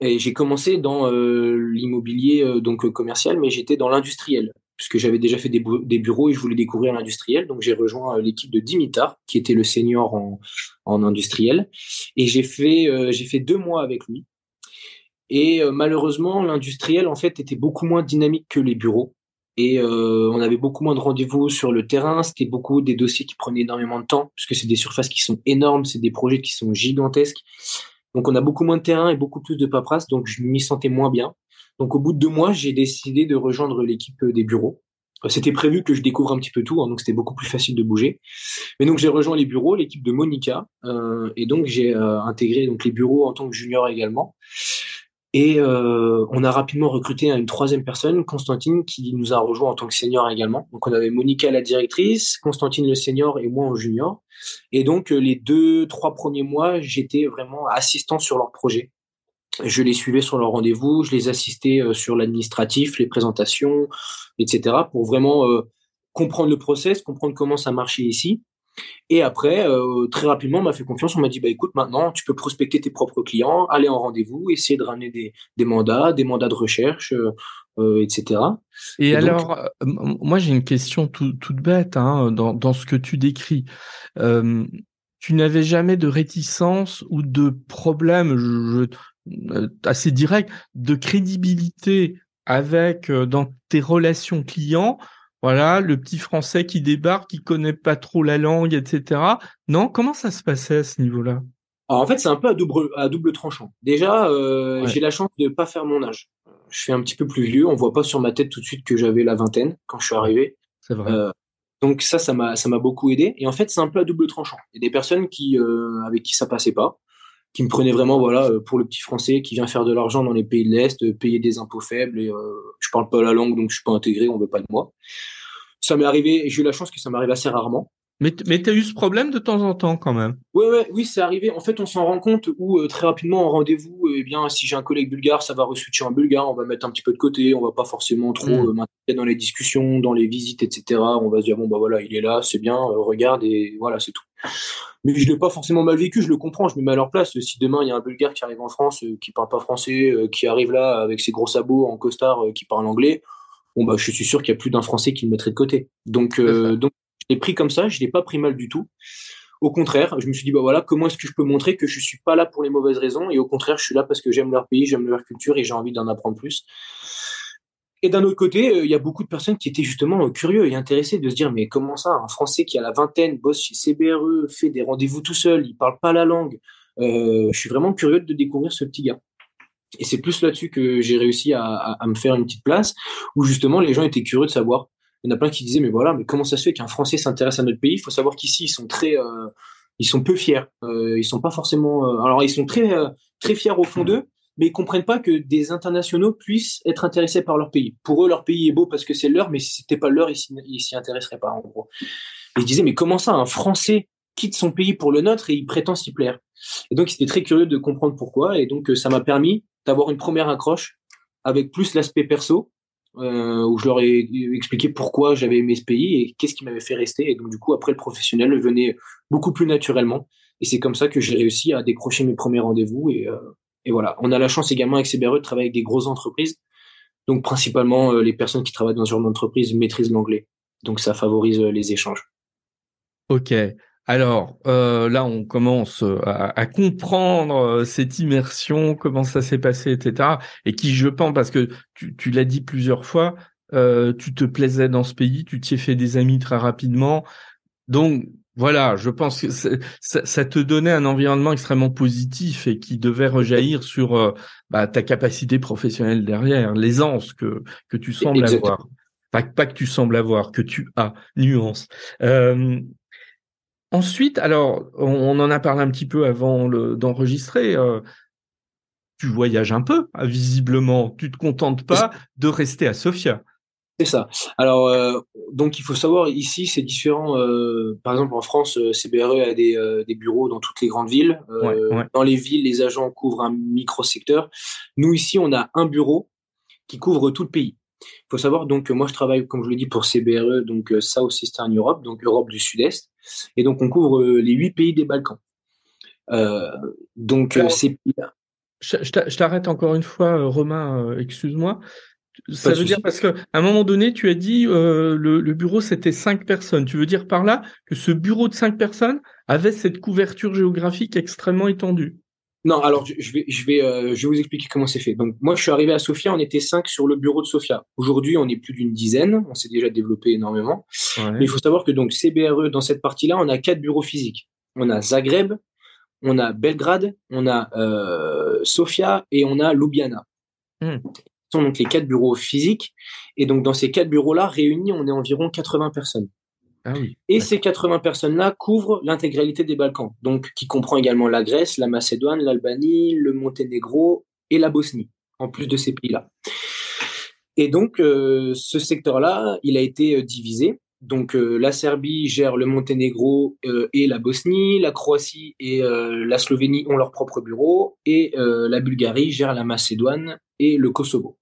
et j'ai commencé dans euh, l'immobilier euh, donc euh, commercial, mais j'étais dans l'industriel puisque j'avais déjà fait des, des, bureaux et je voulais découvrir l'industriel. Donc j'ai rejoint l'équipe de Dimitar, qui était le senior en, en industriel, et j'ai fait j'ai fait deux mois avec lui. Et malheureusement, l'industriel en fait était beaucoup moins dynamique que les bureaux. Et on avait beaucoup moins de rendez-vous sur le terrain. C'était beaucoup des dossiers qui prenaient énormément de temps, puisque c'est des surfaces qui sont énormes, c'est des projets qui sont gigantesques. Donc on a beaucoup moins de terrain et beaucoup plus de paperasse, donc je m'y sentais moins bien. Donc au bout de deux mois, j'ai décidé de rejoindre l'équipe des bureaux. C'était prévu que je découvre un petit peu tout, hein, donc c'était beaucoup plus facile de bouger. Mais donc j'ai rejoint les bureaux, l'équipe de Monica, euh, et donc j'ai euh, intégré donc les bureaux en tant que junior également. Et euh, on a rapidement recruté une troisième personne, Constantine, qui nous a rejoint en tant que senior également. Donc on avait Monica la directrice, Constantine le senior et moi en junior. Et donc euh, les deux, trois premiers mois, j'étais vraiment assistant sur leur projet. Je les suivais sur leurs rendez-vous, je les assistais euh, sur l'administratif, les présentations, etc. pour vraiment comprendre le process, comprendre comment ça marchait ici. Et après, euh, très rapidement, on m'a fait confiance. On m'a dit, bah écoute, maintenant, tu peux prospecter tes propres clients, aller en rendez-vous, essayer de ramener des, des mandats, des mandats de recherche, euh, euh etc. Et, alors, euh, moi, j'ai une question tout, toute bête hein, dans, dans ce que tu décris. Euh, tu n'avais jamais de réticence ou de problème je, assez direct de crédibilité avec dans tes relations clients voilà, le petit français qui débarque, qui connaît pas trop la langue, etc. Non, comment ça se passait à ce niveau-là? En fait, c'est un peu à double, à double tranchant. Déjà, euh, j'ai la chance de pas faire mon âge. Je suis un petit peu plus vieux. On voit pas sur ma tête tout de suite que j'avais la vingtaine quand je suis arrivé. C'est vrai. Euh, donc ça, ça m'a, ça m'a beaucoup aidé. Et en fait, c'est un peu à double tranchant. Il y a des personnes qui, euh, avec qui ça passait pas, qui me prenaient vraiment, voilà, euh, pour le petit français qui vient faire de l'argent dans les pays de l'Est, euh, payer des impôts faibles. Et euh, je parle pas la langue, donc je suis pas intégré. On veut pas de moi. Ça m'est arrivé. J'ai eu la chance que ça m'arrive assez rarement. Mais, mais tu as eu ce problème de temps en temps quand même. Ouais, ouais, oui, c'est arrivé. En fait, on s'en rend compte où euh, très rapidement en rendez-vous, eh bien, si j'ai un collègue bulgare, ça va reswitcher en bulgare, on va mettre un petit peu de côté, on va pas forcément trop mm. euh, dans les discussions, dans les visites, etc. On va se dire bon bah voilà, il est là, c'est bien, euh, regarde et voilà, c'est tout. Mais je l'ai pas forcément mal vécu, je le comprends, je me mets à leur place. Si demain il y a un bulgare qui arrive en France, qui parle pas français, qui arrive là avec ses gros sabots en costard, qui parle anglais, bon bah je suis sûr qu'il y a plus d'un français qui le mettrait de côté. Donc donc l'ai pris comme ça, je l'ai pas pris mal du tout. Au contraire, je me suis dit bah voilà, comment est-ce que je peux montrer que je suis pas là pour les mauvaises raisons? Et au contraire, je suis là parce que j'aime leur pays, j'aime leur culture et j'ai envie d'en apprendre plus. Et d'un autre côté, euh, il y a beaucoup de personnes qui étaient justement euh, curieux et intéressés de se dire mais comment ça, un Français qui a la vingtaine bosse chez CBRE, fait des rendez-vous tout seul, il parle pas la langue. Euh, je suis vraiment curieux de découvrir ce petit gars. Et c'est plus là-dessus que j'ai réussi à, à, me faire une petite place où justement les gens étaient curieux de savoir il y en a plein qui disaient mais voilà mais comment ça se fait qu'un Français s'intéresse à notre pays? Il faut savoir qu'ici ils sont très euh, ils sont peu fiers. Euh, ils sont pas forcément euh, alors ils sont très euh, très fiers au fond d'eux, mais ils comprennent pas que des internationaux puissent être intéressés par leur pays. Pour eux leur pays est beau parce que c'est leur, mais si c'était pas leur ils s'y intéresseraient pas en gros. Ils disaient mais comment ça un Français quitte son pays pour le nôtre et il prétend s'y plaire? Et donc ils étaient très curieux de comprendre pourquoi et donc ça m'a permis d'avoir une première accroche avec plus l'aspect perso euh, où je leur ai expliqué pourquoi j'avais aimé ce pays et qu'est-ce qui m'avait fait rester. Et donc, du coup, après, le professionnel venait beaucoup plus naturellement. Et c'est comme ça que j'ai réussi à décrocher mes premiers rendez-vous. Et, euh, et, voilà. On a la chance également avec CBRE de travailler avec des grosses entreprises. Donc, principalement, euh, les personnes qui travaillent dans ce genre d'entreprise maîtrisent l'anglais. Donc, ça favorise les échanges. Ok. Alors euh, là, on commence euh, à, comprendre euh, cette immersion, comment ça s'est passé, etc. Et qui, je pense, parce que tu, l'as dit plusieurs fois, tu te plaisais dans ce pays, tu t'y es fait des amis très rapidement. Donc, Voilà, je pense que ça, ça, te donnait un environnement extrêmement positif et qui devait rejaillir sur euh, bah, ta capacité professionnelle derrière, l'aisance que que tu sembles avoir. Pas, pas que tu sembles avoir, que tu as, nuance. Euh, ensuite, alors, on, en a parlé un petit peu avant d'enregistrer. Euh, tu voyages un peu, hein, visiblement. Tu te contentes pas de rester à Sofia. C'est ça. Alors, euh, donc il faut savoir ici, c'est différent. Euh, par exemple, en France, CBRE a des, des, bureaux dans toutes les grandes villes. Dans les villes, les agents couvrent un micro-secteur. Nous ici, on a un bureau qui couvre tout le pays. Il faut savoir donc que moi, je travaille, comme je l'ai dit, pour CBRE, donc South Eastern Europe, donc Europe du Sud-Est, et donc on couvre les huit pays des Balkans. donc c'est je t'arrête encore une fois, Romain, excuse-moi. Ça veut dire parce qu'à un moment donné, tu as dit euh, le, le, bureau c'était cinq personnes. Tu veux dire par là que ce bureau de cinq personnes avait cette couverture géographique extrêmement étendue? Non, alors je, vais je vais euh, je vais vous expliquer comment c'est fait. Donc moi je suis arrivé à Sofia, on était cinq sur le bureau de Sofia. Aujourd'hui on est plus d'une dizaine, on s'est déjà développé énormément. Mais il faut savoir que donc CBRE dans cette partie-là, on a quatre bureaux physiques. On a Zagreb, on a Belgrade, on a euh, Sofia et on a Ljubljana. Hmm sont donc les quatre bureaux physiques. Et donc, dans ces quatre bureaux-là, réunis, on est environ 80 personnes. Ah et ces 80 personnes-là couvrent l'intégralité des Balkans, donc qui comprend également la Grèce, la Macédoine, l'Albanie, le Monténégro et la Bosnie, en plus de ces pays-là. Et donc, euh, ce secteur-là, il a été euh, divisé. Donc, euh, la Serbie gère le Monténégro et la Bosnie, la Croatie et la Slovénie ont leur propre bureau, et la Bulgarie gère la Macédoine et le Kosovo.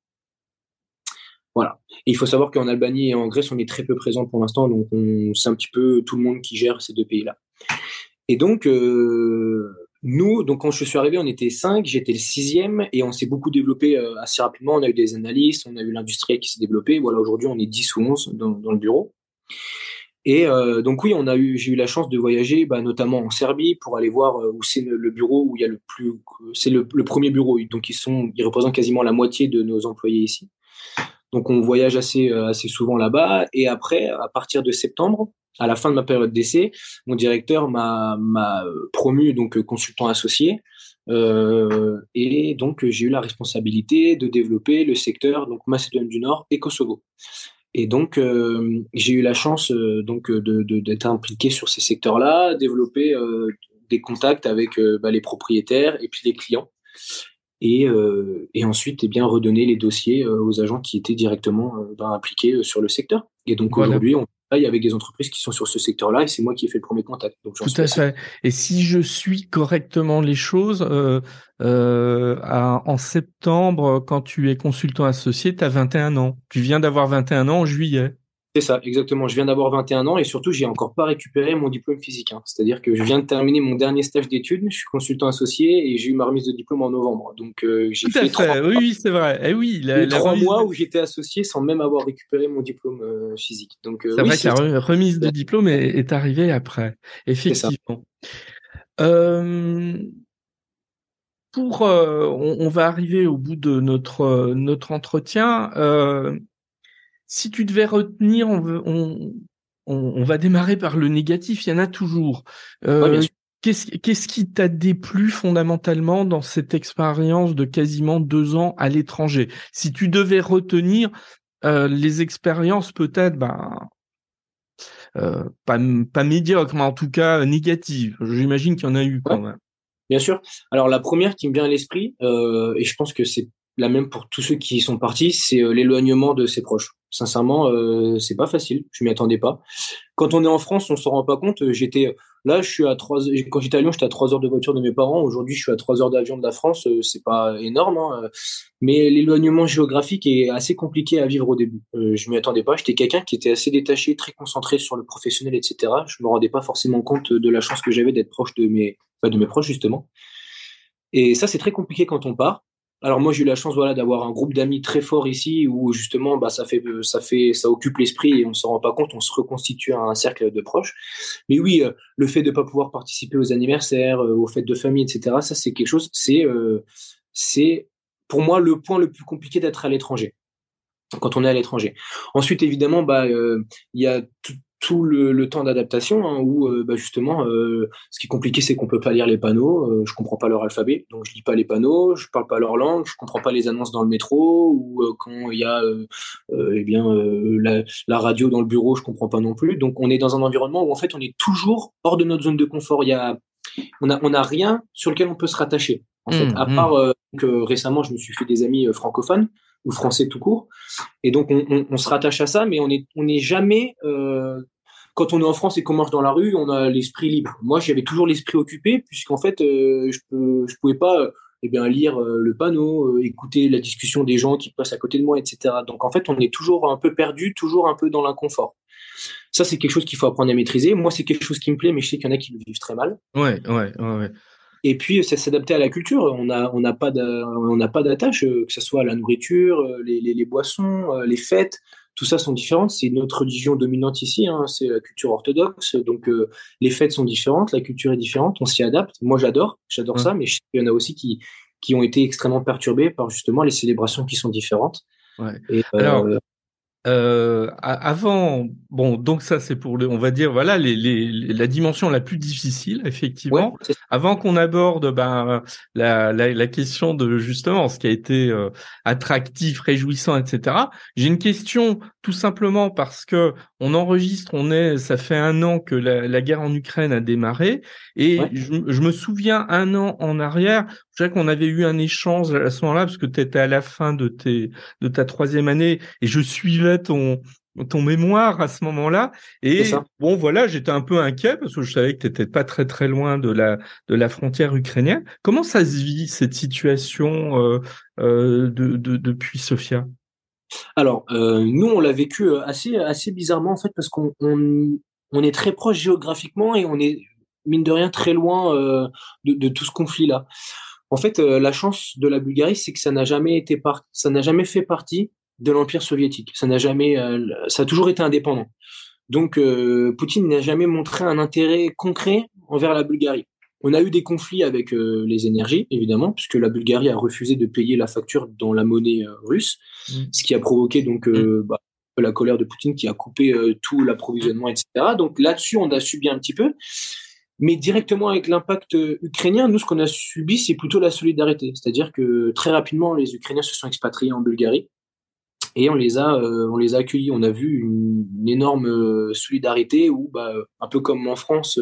Il faut savoir qu'en Albanie et en Grèce, on est très peu présent pour l'instant, donc c'est un petit peu tout le monde qui gère ces deux pays-là. Et donc, euh, nous, quand je suis arrivé, on était cinq, j'étais le sixième, et on s'est beaucoup développé euh, assez rapidement. On a eu des analystes, on a eu l'industriel qui s'est développé. Voilà, aujourd'hui, on est 10 ou 11 dans, le bureau. Et euh, donc oui, j'ai eu la chance de voyager, bah, notamment en Serbie, pour aller voir où c'est le, bureau où il y a le plus, c'est le, le, premier bureau. Donc ils sont, ils représentent quasiment la moitié de nos employés ici. Donc on voyage assez euh, assez souvent là-bas. Et après, à partir de septembre, à la fin de ma période d'essai, mon directeur m'a m'a promu donc consultant associé. Euh, et donc j'ai eu la responsabilité de développer le secteur donc Macédoine du Nord et Kosovo. Et donc euh, j'ai eu la chance euh, donc de d'être impliqué sur ces secteurs-là, développer des contacts avec bah, les propriétaires et puis les clients et, euh, et ensuite eh bien redonner les dossiers euh, aux agents qui étaient directement euh, ben, impliqués sur le secteur. Et donc aujourd'hui, on travaille avec des entreprises qui sont sur ce secteur-là et c'est moi qui ai fait le premier contact. Donc, Tout à fait. Et si je suis correctement les choses, euh, euh, en septembre, quand tu es consultant associé, tu as 21 ans. Tu viens d'avoir 21 ans en juillet. C'est ça, exactement. Je viens d'avoir 21 ans et surtout, j'ai encore pas récupéré mon diplôme physique. Hein. C'est-à-dire que je viens de terminer mon dernier stage d'études. Je suis consultant associé et j'ai eu ma remise de diplôme en novembre. Donc, euh, j'ai fait, trois Oui, c'est vrai. Et eh oui, la, trois mois où j'étais associé sans même avoir récupéré mon diplôme euh, physique. Donc, euh, c'est vrai que la remise de diplôme est, est arrivée après. Effectivement. pour, on, on, va arriver au bout de notre notre entretien si tu devais retenir, on, on, va démarrer par le négatif, il y en a toujours. Euh, qu'est-ce, qui t'a déplu fondamentalement dans cette expérience de quasiment deux ans à l'étranger? Si tu devais retenir euh, les expériences peut-être, ben, euh, pas, pas médiocres, mais en tout cas négatives. J'imagine qu'il y en a eu quand même. Bien sûr. Alors la première qui me vient à l'esprit, et je pense que c'est la même pour tous ceux qui sont partis, c'est l'éloignement de ses proches. Sincèrement, euh, c'est pas facile. Je m'y attendais pas. Quand on est en France, on s'en rend pas compte. J'étais là, je suis à. Quand j'étais à Lyon, j'étais à trois heures de voiture de mes parents. Aujourd'hui, je suis à trois heures d'avion de la France. Euh, c'est pas énorme, hein. mais l'éloignement géographique est assez compliqué à vivre au début. Euh, je m'y attendais pas. J'étais quelqu'un qui était assez détaché, très concentré sur le professionnel, etc. Je me rendais pas forcément compte de la chance que j'avais d'être proche de mes, de mes proches justement. Et ça, c'est très compliqué quand on part. Alors moi j'ai eu la chance voilà d'avoir un groupe d'amis très fort ici où justement bah ça fait ça fait ça occupe l'esprit et on s'en rend pas compte on se reconstitue un cercle de proches. Mais oui euh, le fait de pas pouvoir participer aux anniversaires euh, aux fêtes de famille etc ça c'est quelque chose c'est euh, c'est pour moi le point le plus compliqué d'être à l'étranger quand on est à l'étranger. Ensuite évidemment bah il y a tout le, temps d'adaptation hein, où bah, justement ce qui est compliqué c'est qu'on peut pas lire les panneaux. Je comprends pas leur alphabet donc je lis pas les panneaux je parle pas leur langue je comprends pas les annonces dans le métro ou quand il y a eh bien la, la, radio dans le bureau je comprends pas non plus. Donc on est dans un environnement où en fait on est toujours hors de notre zone de confort. Il y a on a on a rien sur lequel on peut se rattacher en fait mmh, à mmh. part que récemment je me suis fait des amis francophones ou français tout court. Et donc, on, se rattache à ça, mais on n'est on est jamais, euh, quand on est en France et qu'on marche dans la rue, on a l'esprit libre. Moi, j'avais toujours l'esprit occupé, puisqu'en fait, euh, je ne je pouvais pas euh, eh bien, lire le panneau, écouter la discussion des gens qui passent à côté de moi, etc. Donc, en fait, on est toujours un peu perdu, toujours un peu dans l'inconfort. Ça, c'est quelque chose qu'il faut apprendre à maîtriser. Moi, c'est quelque chose qui me plaît, mais je sais qu'il y en a qui le vivent très mal. Ouais, ouais, ouais. Et puis, c'est s'adapter à la culture. On n'a on pas d'attache, euh, que ce soit la nourriture, euh, les, boissons, euh, les fêtes. Tout ça sont différentes. C'est notre religion dominante ici, hein, c'est la culture orthodoxe. Donc, les fêtes sont différentes, la culture est différente, on s'y adapte. Moi, j'adore, j'adore ça, mais il y en a aussi qui, qui ont été extrêmement perturbés par justement les célébrations qui sont différentes. Ouais. Alors, euh, avant, bon, donc ça c'est pour, le, on va dire, voilà, les, les, la dimension la plus difficile, effectivement. avant qu'on aborde ben, la, la, la, question de justement ce qui a été euh, attractif, réjouissant, etc. J'ai une question tout simplement parce que on enregistre, on est, ça fait un an que la, la guerre en Ukraine a démarré, et je, je, me souviens un an en arrière, je sais qu'on avait eu un échange à ce moment-là parce que tu étais à la fin de tes de ta troisième année et je suivais ton ton mémoire à ce moment-là. Et bon voilà j'étais un peu inquiet parce que je savais que tu n'étais pas très très loin de la de la frontière ukrainienne. Comment ça se vit cette situation euh, euh, de, de, depuis Sofia? Alors, euh, nous, on l'a vécu assez, assez bizarrement, en fait, parce qu'on on, est très proche géographiquement et on est, mine de rien, très loin euh, de, tout ce conflit-là. En fait, la chance de la Bulgarie, c'est que ça n'a jamais été ça n'a jamais fait partie de l'Empire soviétique. Ça n'a jamais, ça a toujours été indépendant. Donc, Poutine n'a jamais montré un intérêt concret envers la Bulgarie. On a eu des conflits avec euh, les énergies, évidemment, puisque la Bulgarie a refusé de payer la facture dans la monnaie euh, russe, mm. ce qui a provoqué donc euh, mm. bah, la colère de Poutine qui a coupé tout l'approvisionnement, etc. Donc là-dessus, on a subi un petit peu. Mais directement avec l'impact ukrainien, nous, ce qu'on a subi, c'est plutôt la solidarité. C'est-à-dire que très rapidement, les Ukrainiens se sont expatriés en Bulgarie et on les a, on les a accueillis. On a vu une, énorme solidarité où, bah, un peu comme en France,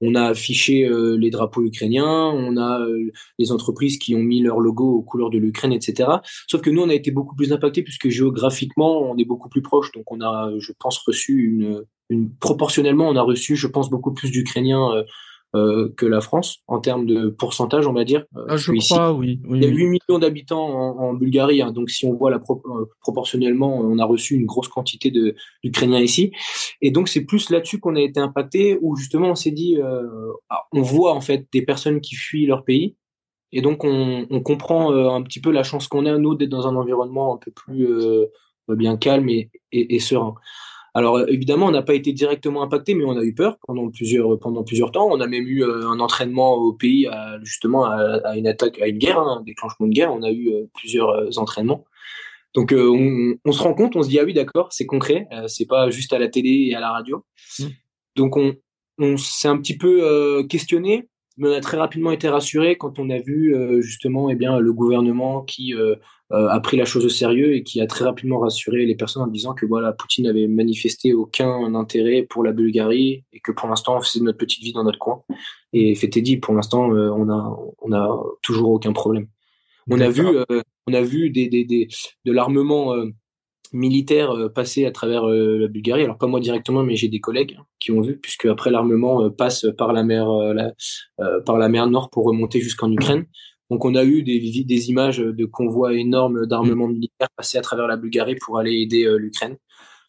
on a affiché euh, les drapeaux ukrainiens, on a euh, les entreprises qui ont mis leur logo aux couleurs de l'Ukraine, etc. Sauf que nous, on a été beaucoup plus impactés puisque géographiquement, on est beaucoup plus proche. Donc, on a, je pense, reçu une proportionnellement, on a reçu, je pense, beaucoup plus d'Ukrainiens euh, euh, que la France en termes de pourcentage, on va dire. Euh, ah, je crois, oui, Il y a 8 millions d'habitants en, Bulgarie, hein, donc si on voit la euh, proportionnellement, on a reçu une grosse quantité d'Ukrainiens ici. Et donc c'est plus là-dessus qu'on a été impacté, où justement on s'est dit, ah, on voit en fait des personnes qui fuient leur pays, et donc on, comprend un petit peu la chance qu'on a nous d'être dans un environnement un peu plus bien calme et, et serein. Alors évidemment, on n'a pas été directement impacté, mais on a eu peur pendant plusieurs pendant plusieurs temps. On a même eu euh, un entraînement au pays, à, justement à, une attaque, à une guerre, hein, un déclenchement de guerre. On a eu euh, plusieurs euh, entraînements. Donc on, se rend compte, on se dit ah oui d'accord, c'est concret, c'est pas juste à la télé et à la radio. Mmh. Donc on, on s'est un petit peu questionné, mais on a très rapidement été rassuré quand on a vu justement eh bien le gouvernement qui euh, a pris la chose au sérieux et qui a très rapidement rassuré les personnes en disant que voilà, Poutine n'avait manifesté aucun intérêt pour la Bulgarie et que pour l'instant on faisait notre petite vie dans notre coin. Et fait dit, pour l'instant euh, on a on a toujours aucun problème. On a vu euh, on a vu des, des, des de l'armement militaire passer à travers la Bulgarie. Alors pas moi directement, mais j'ai des collègues qui ont vu, puisque après l'armement passe par la mer, la, par la mer Nord pour remonter jusqu'en Ukraine. Donc on a eu des, des images de convois énormes d'armement militaire passer à travers la Bulgarie pour aller aider euh, l'Ukraine.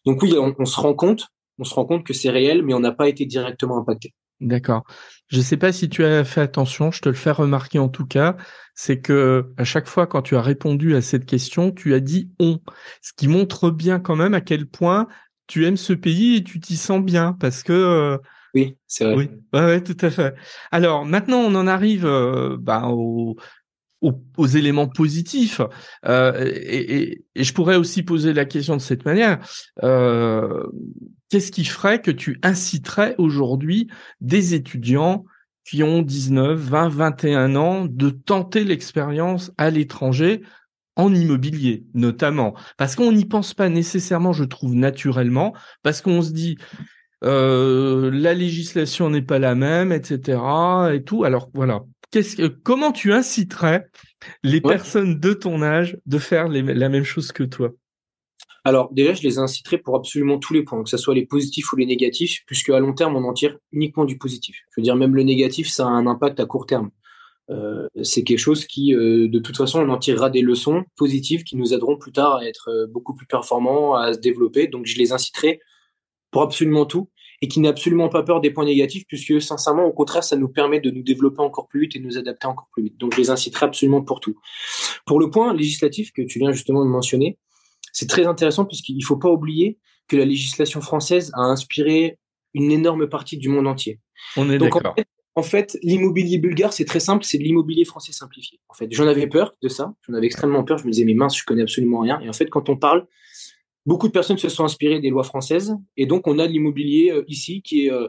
Donc oui, on, se rend compte, on se rend compte que c'est réel, mais on n'a pas été directement impacté. D'accord. Je ne sais pas si tu as fait attention, je te le fais remarquer en tout cas, c'est que à chaque fois quand tu as répondu à cette question, tu as dit on, ce qui montre bien quand même à quel point tu aimes ce pays et tu t'y sens bien parce que euh, oui, c'est vrai. Oui, tout à fait. Alors maintenant, on en arrive euh, bah, au, aux, éléments positifs. Euh, et, je pourrais aussi poser la question de cette manière. Euh, qu'est-ce qui ferait que tu inciterais aujourd'hui des étudiants qui ont 19, 20, 21 ans de tenter l'expérience à l'étranger en immobilier notamment? Parce qu'on n'y pense pas nécessairement je trouve naturellement parce qu'on se dit euh, la législation n'est pas la même etc et tout alors voilà qu'est-ce que comment tu inciterais les personnes de ton âge de faire la même chose que toi? Alors déjà, je les inciterai pour absolument tous les points, que ce soit les positifs ou les négatifs, puisque à long terme, on en tire uniquement du positif. Je veux dire, même le négatif, ça a un impact à court terme. Euh, c'est quelque chose qui, euh, de toute façon, on en tirera des leçons positives qui nous aideront plus tard à être euh, beaucoup plus performants, à se développer. Donc, je les inciterai pour absolument tout et qui n'aient absolument pas peur des points négatifs, puisque sincèrement, au contraire, ça nous permet de nous développer encore plus vite et de nous adapter encore plus vite. Donc, je les inciterai absolument pour tout. Pour le point législatif que tu viens justement de mentionner, c'est très intéressant puisqu'il ne faut pas oublier que la législation française a inspiré une énorme partie du monde entier. On est d'accord. En fait, l'immobilier bulgare, c'est très simple, c'est de l'immobilier français simplifié. En fait, j'en avais peur de ça, j'en avais extrêmement peur. Je me disais, mais mince, je connais absolument rien. Et en fait, quand on parle, beaucoup de personnes se sont inspirées des lois françaises, et donc on a l'immobilier euh, ici qui est euh,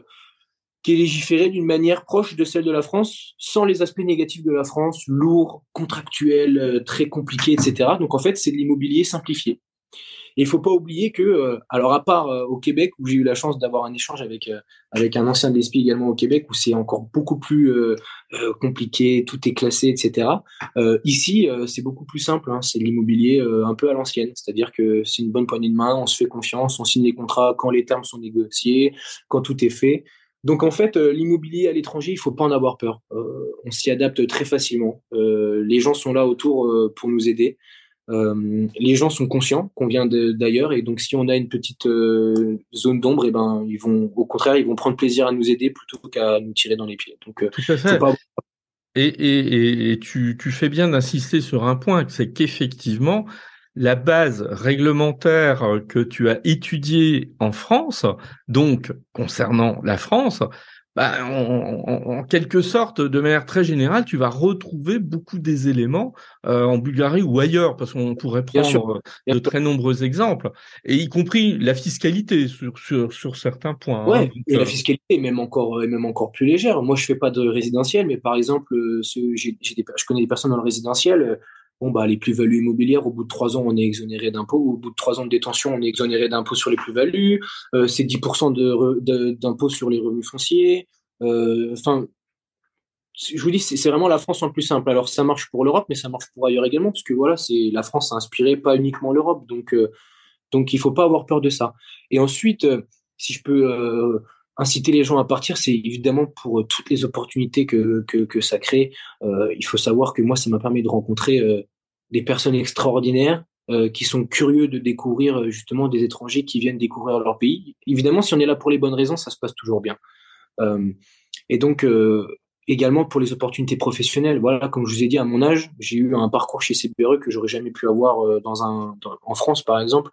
qui est légiféré d'une manière proche de celle de la France, sans les aspects négatifs de la France, lourd, contractuel, euh, très compliqué, etc. Donc en fait, c'est de l'immobilier simplifié. Et il faut pas oublier que, euh, alors à part euh, au Québec où j'ai eu la chance d'avoir un échange avec euh, avec un ancien de également au Québec où c'est encore beaucoup plus compliqué, tout est classé, etc. ici, c'est beaucoup plus simple. Hein, c'est l'immobilier un peu à l'ancienne, c'est-à-dire que c'est une bonne poignée de main, on se fait confiance, on signe les contrats quand les termes sont négociés, quand tout est fait. Donc en fait, l'immobilier à l'étranger, il faut pas en avoir peur. on s'y adapte très facilement. les gens sont là autour pour nous aider. Euh, les gens sont conscients qu'on vient d'ailleurs et donc si on a une petite euh, zone d'ombre, et eh ben ils vont au contraire ils vont prendre plaisir à nous aider plutôt qu'à nous tirer dans les pieds. Donc euh, tout à fait. Et, et, et, tu, tu fais bien d'insister sur un point, c'est qu'effectivement la base réglementaire que tu as étudiée en France, donc concernant la France, bah, en, quelque sorte, de manière très générale, tu vas retrouver beaucoup des éléments euh, en Bulgarie ou ailleurs, parce qu'on pourrait prendre de très nombreux exemples, et y compris la fiscalité sur, sur, sur certains points. Hein. Ouais, et la euh, fiscalité est même encore, est même encore plus légère. Moi, je fais pas de résidentiel, mais par exemple, euh, des, je connais des personnes dans le résidentiel. Bon, bah, les plus-values immobilières, au bout de trois ans, on est exonéré d'impôts. Au bout de trois ans de détention, on est exonéré d'impôts sur les plus-values. Euh, c'est 10% d'impôts sur les revenus fonciers. Euh, enfin, je vous dis, c'est vraiment la France en plus simple. Alors, ça marche pour l'Europe, mais ça marche pour ailleurs également, parce que voilà, c'est la France a inspiré pas uniquement l'Europe. Donc, euh, donc, il faut pas avoir peur de ça. Et ensuite, si je peux inciter les gens à partir, c'est évidemment pour toutes les opportunités que, que, que ça crée. il faut savoir que moi, ça m'a permis de rencontrer des personnes extraordinaires euh, qui sont curieux de découvrir euh, justement des étrangers qui viennent découvrir leur pays. Évidemment, si on est là pour les bonnes raisons, ça se passe toujours bien. Euh, et donc, également pour les opportunités professionnelles. Voilà, comme je vous ai dit, à mon âge, j'ai eu un parcours chez CPRE que j'aurais jamais pu avoir dans un, en France, par exemple,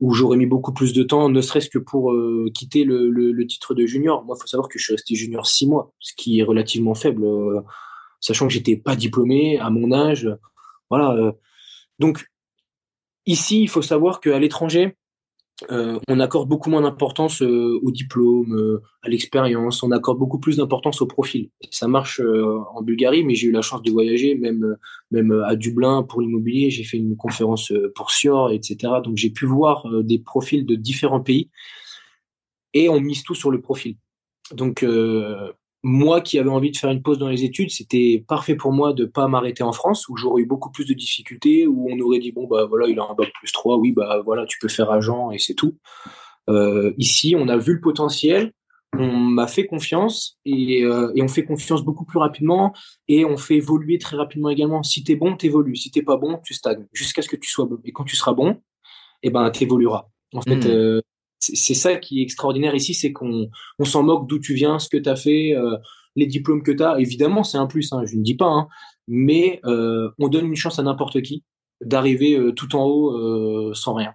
où j'aurais mis beaucoup plus de temps, ne serait-ce que pour quitter le, titre de junior. Moi, il faut savoir que je suis resté junior six mois, ce qui est relativement faible, sachant que j'étais pas diplômé à mon âge. Voilà. Euh, donc, ici, il faut savoir qu'à l'étranger, euh, on accorde beaucoup moins d'importance euh, au diplôme, à l'expérience, on accorde beaucoup plus d'importance au profil. Ça marche en Bulgarie, mais j'ai eu la chance de voyager, même, même à Dublin pour l'immobilier, j'ai fait une conférence pour Sior, etc. Donc j'ai pu voir des profils de différents pays et on mise tout sur le profil. Donc moi qui avais envie de faire une pause dans les études, c'était parfait pour moi de pas m'arrêter en France, où j'aurais eu beaucoup plus de difficultés, où on aurait dit bon bah voilà il a un bac plus 3, oui bah voilà tu peux faire agent et c'est tout. Euh, ici on a vu le potentiel, on m'a fait confiance et, euh, et, on fait confiance beaucoup plus rapidement et on fait évoluer très rapidement également. Si t'es bon, t'évolues. Si t'es pas bon, tu stagnes jusqu'à ce que tu sois bon. Et quand tu seras bon, eh ben t'évolueras. En fait, mmh. euh, c'est ça qui est extraordinaire ici, c'est qu'on on, s'en moque d'où tu viens, ce que tu as fait, euh, les diplômes que tu as. Évidemment, c'est un plus, hein, je ne dis pas, hein, mais euh, on donne une chance à n'importe qui d'arriver euh, tout en haut sans rien.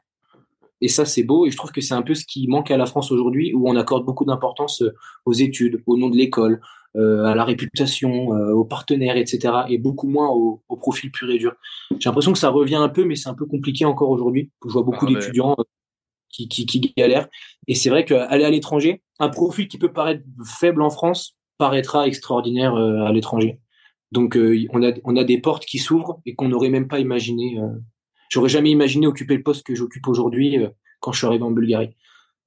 Et ça, c'est beau, et je trouve que c'est un peu ce qui manque à la France aujourd'hui, où on accorde beaucoup d'importance aux études, au nom de l'école, à la réputation, aux partenaires, etc. Et beaucoup moins au, au profil pur et dur. J'ai l'impression que ça revient un peu, mais c'est un peu compliqué encore aujourd'hui. Je vois beaucoup ah, d'étudiants qui, qui. Et c'est vrai qu'aller à l'étranger, un profil qui peut paraître faible en France paraîtra extraordinaire à l'étranger. Donc on, a, on a des portes qui s'ouvrent et qu'on n'aurait même pas imaginé. J'aurais jamais imaginé occuper le poste que j'occupe aujourd'hui quand je suis arrivé en Bulgarie.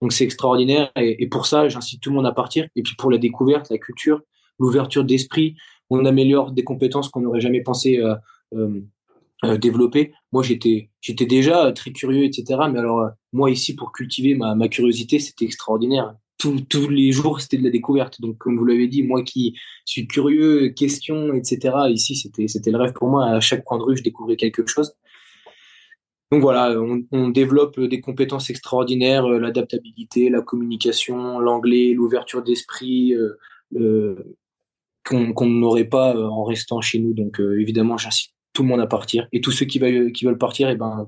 Donc c'est extraordinaire et, pour ça j'incite tout le monde à partir. Et puis pour la découverte, la culture, l'ouverture d'esprit, on améliore des compétences qu'on n'aurait jamais pensé euh, euh, euh, développer. Moi, j'étais, j'étais déjà très curieux, etc. Mais alors, moi ici, pour cultiver ma, ma curiosité, c'était extraordinaire. Tous, tous les jours, c'était de la découverte. Donc, comme vous l'avez dit, moi qui suis curieux, questions, etc. Ici, c'était, c'était le rêve pour moi. À chaque coin de rue, je découvrais quelque chose. Donc voilà, on, on, développe des compétences extraordinaires, l'adaptabilité, la communication, l'anglais, l'ouverture d'esprit, euh, qu'on n'aurait pas euh, en restant chez nous. Donc euh, évidemment, j'incite tout le monde à partir. Et tous ceux qui veulent, qui veulent partir, et eh ben,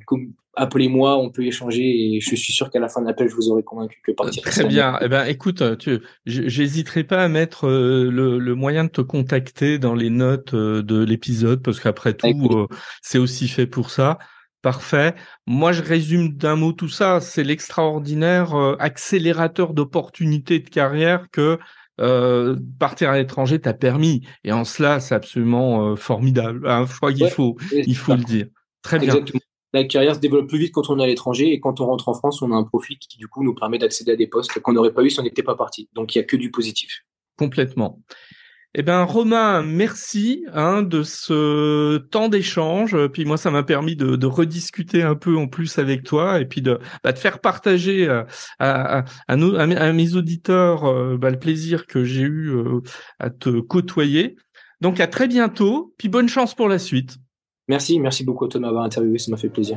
appelez-moi, on peut échanger. Et je suis sûr qu'à la fin de l'appel, je vous aurai convaincu que partir. Très bien. Eh ben, écoute, tu, j'hésiterai pas à mettre euh, le, le, moyen de te contacter dans les notes de l'épisode, parce qu'après tout, c'est aussi fait pour ça. Parfait. Moi, je résume d'un mot tout ça. C'est l'extraordinaire accélérateur d'opportunités de carrière que euh, partir à l'étranger t'a permis. Et en cela, c'est absolument euh, formidable. Hein, je crois qu'il faut, il faut le dire. Très bien. La carrière se développe plus vite quand on est à l'étranger et quand on rentre en France, on a un profil qui du coup nous permet d'accéder à des postes qu'on n'aurait pas eu si on n'était pas parti. Donc il y a que du positif. Complètement. Eh ben Romain, merci hein, de ce temps d'échange. Puis moi, ça m'a permis de, rediscuter un peu en plus avec toi et puis de, bah, faire partager à, à, à, mes auditeurs euh, bah, le plaisir que j'ai eu euh, à te côtoyer. Donc à très bientôt. Puis bonne chance pour la suite. Merci, merci beaucoup de m'avoir interviewé, ça m'a fait plaisir.